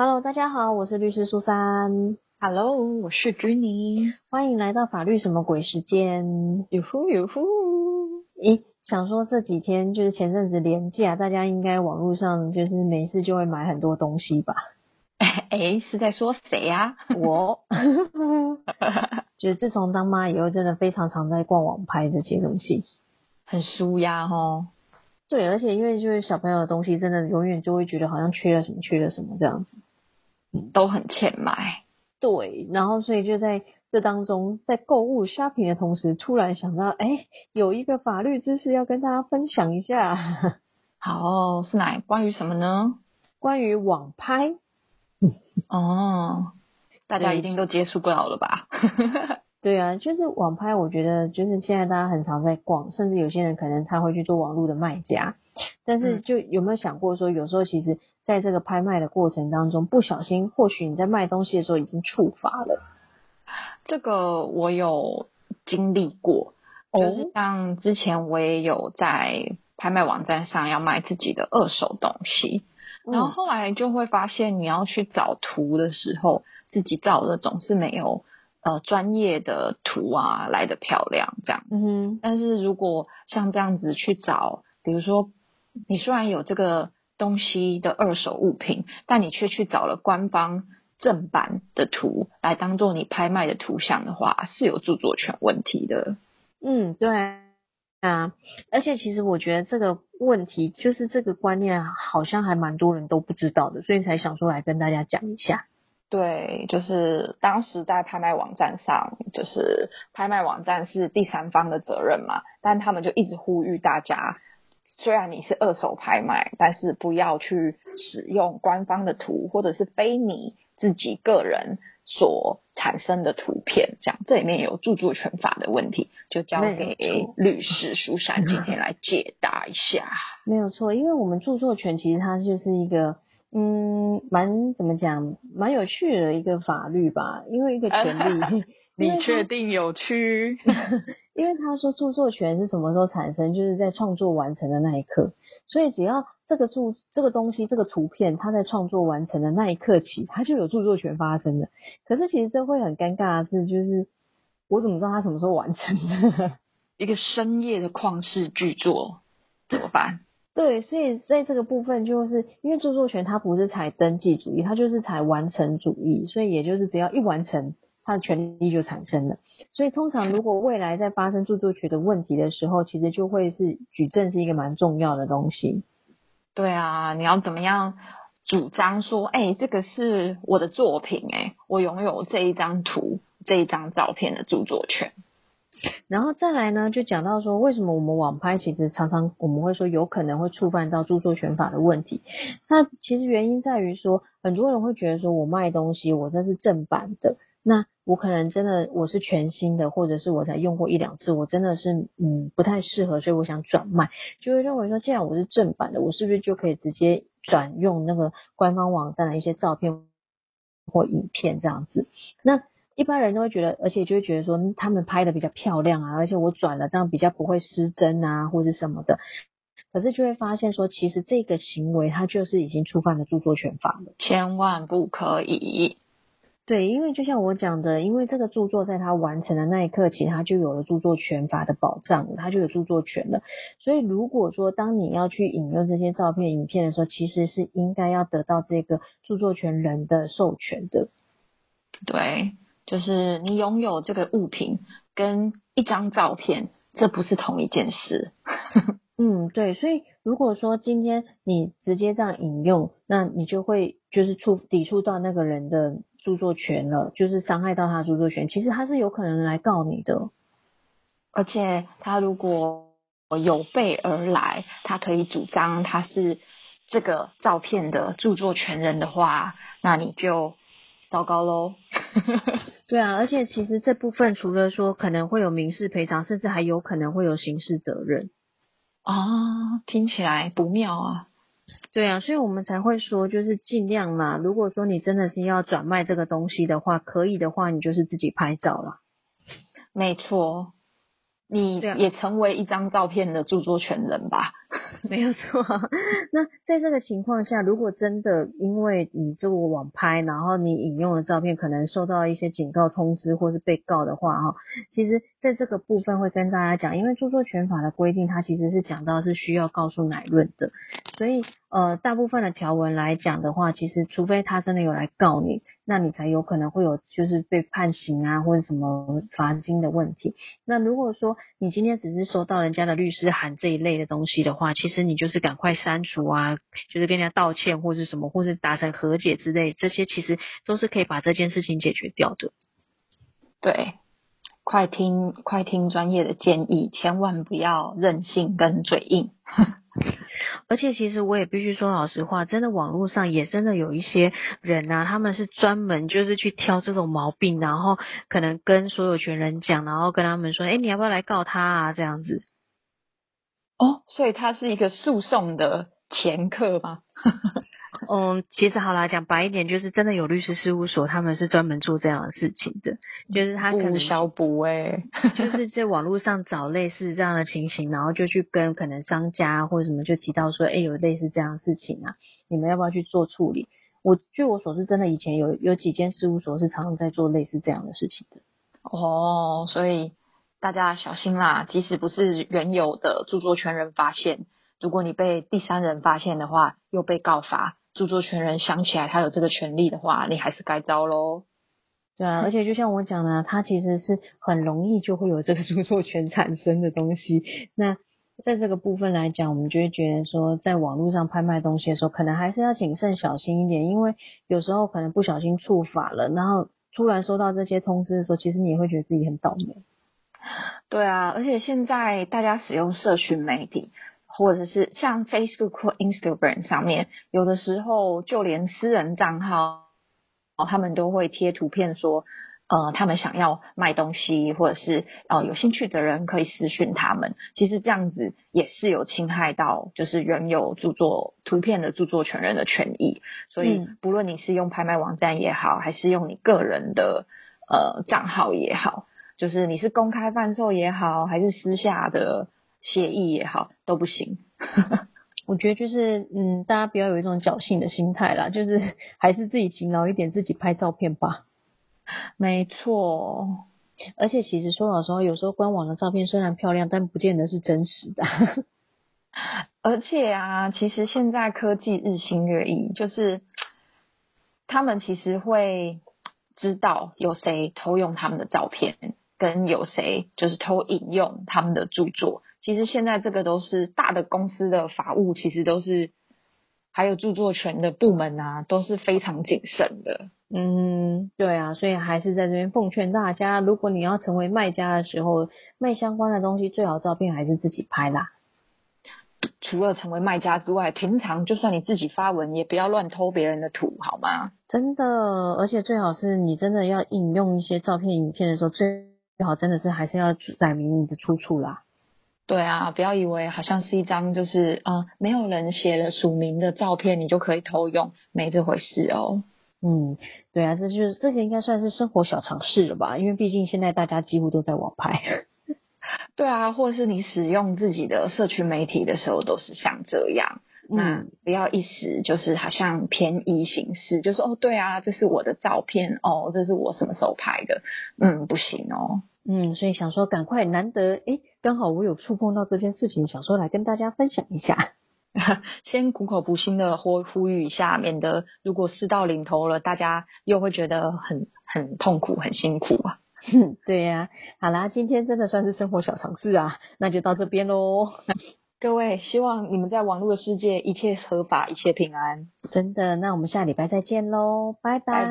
Hello，大家好，我是律师苏珊。Hello，我是 Jenny。欢迎来到法律什么鬼时间。哟呼哟呼！咦，想说这几天就是前阵子连假，大家应该网络上就是没事就会买很多东西吧？哎，是在说谁啊、我，就是自从当妈以后，真的非常常在逛网拍这些东西。很舒压哦。对，而且因为就是小朋友的东西，真的永远就会觉得好像缺了什么，缺了什么这样子。都很欠买。对，然后所以就在这当中，在购物 shopping 的同时，突然想到，哎，有一个法律知识要跟大家分享一下，好，是哪关于什么呢？关于网拍。哦，大家一定都接触不了了吧？对啊，就是网拍，我觉得就是现在大家很常在逛，甚至有些人可能他会去做网络的卖家，但是嗯。就有没有想过说，有时候其实在这个拍卖的过程当中，不小心，或许你在卖东西的时候已经触发了。这个我有经历过，就是哦像之前我也有在拍卖网站上要卖自己的二手东西，然后嗯。后来就会发现，你要去找图的时候，自己照的总是没有呃专业的图啊来的漂亮这样。嗯哼，但是如果像这样子去找，比如说你虽然有这个东西的二手物品，但你却去找了官方正版的图来当做你拍卖的图像的话，是有著作权问题的。嗯，对啊，而且其实我觉得这个问题就是这个观念好像还蛮多人都不知道的，所以才想说来跟大家讲一下。对，就是当时在拍卖网站上，就是拍卖网站是第三方的责任嘛，但他们就一直呼吁大家，虽然你是二手拍卖，但是不要去使用官方的图，或者是非你自己个人所产生的图片，这样这里面有著作权法的问题，就交没给律师苏珊今天来解答一下。没有错，因为我们著作权其实它就是一个，嗯，蛮怎么讲，蛮有趣的一个法律吧。因为一个权利 你确定有趣？因为他说著作权是什么时候产生，就是在创作完成的那一刻。所以只要这个著这个东西这个图片，它在创作完成的那一刻起，它就有著作权发生的。可是其实这会很尴尬的是，就是我怎么知道它什么时候完成的？一个深夜的旷世巨作怎么办？对，所以在这个部分，就是因为著作权它不是采登记主义，它就是采完成主义，所以也就是只要一完成，它的权利就产生了。所以通常如果未来在发生著作权的问题的时候，其实就会是举证是一个蛮重要的东西。对啊，你要怎么样主张说，哎、这个是我的作品、哎，我拥有这一张图、这一张照片的著作权。然后再来呢，就讲到说，为什么我们网拍其实常常我们会说有可能会触犯到著作权法的问题。那其实原因在于说，很多人会觉得说我卖东西，我这是正版的，那我可能真的我是全新的，或者是我才用过一两次，我真的是嗯不太适合，所以我想转卖，就会认为说，既然我是正版的，我是不是就可以直接转用那个官方网站的一些照片或影片这样子？那一般人都会觉得，而且就会觉得说嗯他们拍的比较漂亮啊，而且我转了这样比较不会失真啊，或是什么的。可是就会发现说，其实这个行为它就是已经触犯了著作权法了。千万不可以。对，因为就像我讲的，因为这个著作在它完成的那一刻起，它就有了著作权法的保障了，它就有著作权了。所以如果说当你要去引用这些照片、影片的时候，其实是应该要得到这个著作权人的授权的。对，就是你拥有这个物品跟一张照片，这不是同一件事。嗯，对，所以如果说今天你直接这样引用，那你就会就是触抵触到那个人的著作权了，就是伤害到他的著作权。其实他是有可能来告你的。而且他如果有备而来，他可以主张他是这个照片的著作权人的话，那你就糟糕喽。对啊，而且其实这部分除了说可能会有民事赔偿，甚至还有可能会有刑事责任。哦，听起来不妙啊！对啊，所以我们才会说，就是尽量啦。如果说你真的是要转卖这个东西的话，可以的话，你就是自己拍照啦。没错，你也成为一张照片的著作权人吧？没有错。那在这个情况下，如果真的因为你这个网拍，然后你引用的照片可能受到一些警告通知或是被告的话，哈，其实在这个部分会跟大家讲，因为著作权法的规定，它其实是讲到是需要告诉乃论的，所以呃，大部分的条文来讲的话，其实除非他真的有来告你。那你才有可能会有就是被判刑啊，或者什么罚金的问题。那如果说你今天只是收到人家的律师函这一类的东西的话，其实你就是赶快删除啊，就是跟人家道歉或是什么，或是达成和解之类，这些其实都是可以把这件事情解决掉的。对，快听快听专业的建议，千万不要任性跟嘴硬。而且其实我也必须说老实话，真的网络上也真的有一些人啊，他们是专门就是去挑这种毛病，然后可能跟所有权人讲，然后跟他们说，哎，你要不要来告他啊？这样子。哦，所以他是一个诉讼的前客吗？嗯，其实好啦，讲白一点，就是真的有律师事务所，他们是专门做这样的事情的，就是他可能小补哎，就是在网络上找类似这样的情形，然后就去跟可能商家或者什么就提到说，哎，有类似这样的事情啊，你们要不要去做处理？我据我所知，真的以前有有几间事务所是常常在做类似这样的事情的。哦，所以大家小心啦，即使不是原有的著作权人发现，如果你被第三人发现的话，又被告发。著作权人想起来他有这个权利的话，你还是该招喽。对啊，而且就像我讲的，它其实是很容易就会有这个著作权产生的东西。那在这个部分来讲，我们就会觉得说，在网络上拍卖东西的时候，可能还是要谨慎小心一点，因为有时候可能不小心触法了，然后突然收到这些通知的时候，其实你也会觉得自己很倒霉。对啊，而且现在大家使用社群媒体。或者是像 Facebook 或 Instagram 上面，有的时候就连私人账号，哦，他们都会贴图片说，呃，他们想要卖东西，或者是呃有兴趣的人可以私讯他们。其实这样子也是有侵害到就是原有著作图片的著作权人的权益。所以不论你是用拍卖网站也好，还是用你个人的呃账号也好，就是你是公开贩售也好，还是私下的。协议也好都不行，我觉得就是嗯，大家不要有一种侥幸的心态啦，就是还是自己勤劳一点，自己拍照片吧。没错，而且其实说老实话，有时候官网的照片虽然漂亮，但不见得是真实的。而且啊，其实现在科技日新月异，就是他们其实会知道有谁偷用他们的照片。跟有谁就是偷引用他们的著作，其实现在这个都是大的公司的法务，其实都是还有著作权的部门啊，都是非常谨慎的。嗯，对啊，所以还是在这边奉劝大家，如果你要成为卖家的时候，卖相关的东西最好照片还是自己拍啦。除了成为卖家之外，平常就算你自己发文，也不要乱偷别人的图，好吗？真的，而且最好是你真的要引用一些照片、影片的时候，最最好真的是还是要载明你的出处啦。对啊，不要以为好像是一张就是啊没有人写了署名的照片，你就可以偷用，没这回事哦。嗯，对啊，这就是这个应该算是生活小常识了吧？因为毕竟现在大家几乎都在网拍。对啊，或者是你使用自己的社群媒体的时候，都是像这样。那不要一时就是好像便宜行事，就说哦，对啊，这是我的照片哦，这是我什么时候拍的？嗯，不行哦。嗯，所以想说赶快，难得诶，刚好我有触碰到这件事情，想说来跟大家分享一下。先苦口婆心的呼呼吁一下，免得如果事到临头了，大家又会觉得很很痛苦、很辛苦啊。对呀，好啦，今天真的算是生活小常识啊，那就到这边喽。各位，希望你们在网络的世界一切合法，一切平安。真的，那我们下礼拜再见喽，拜拜。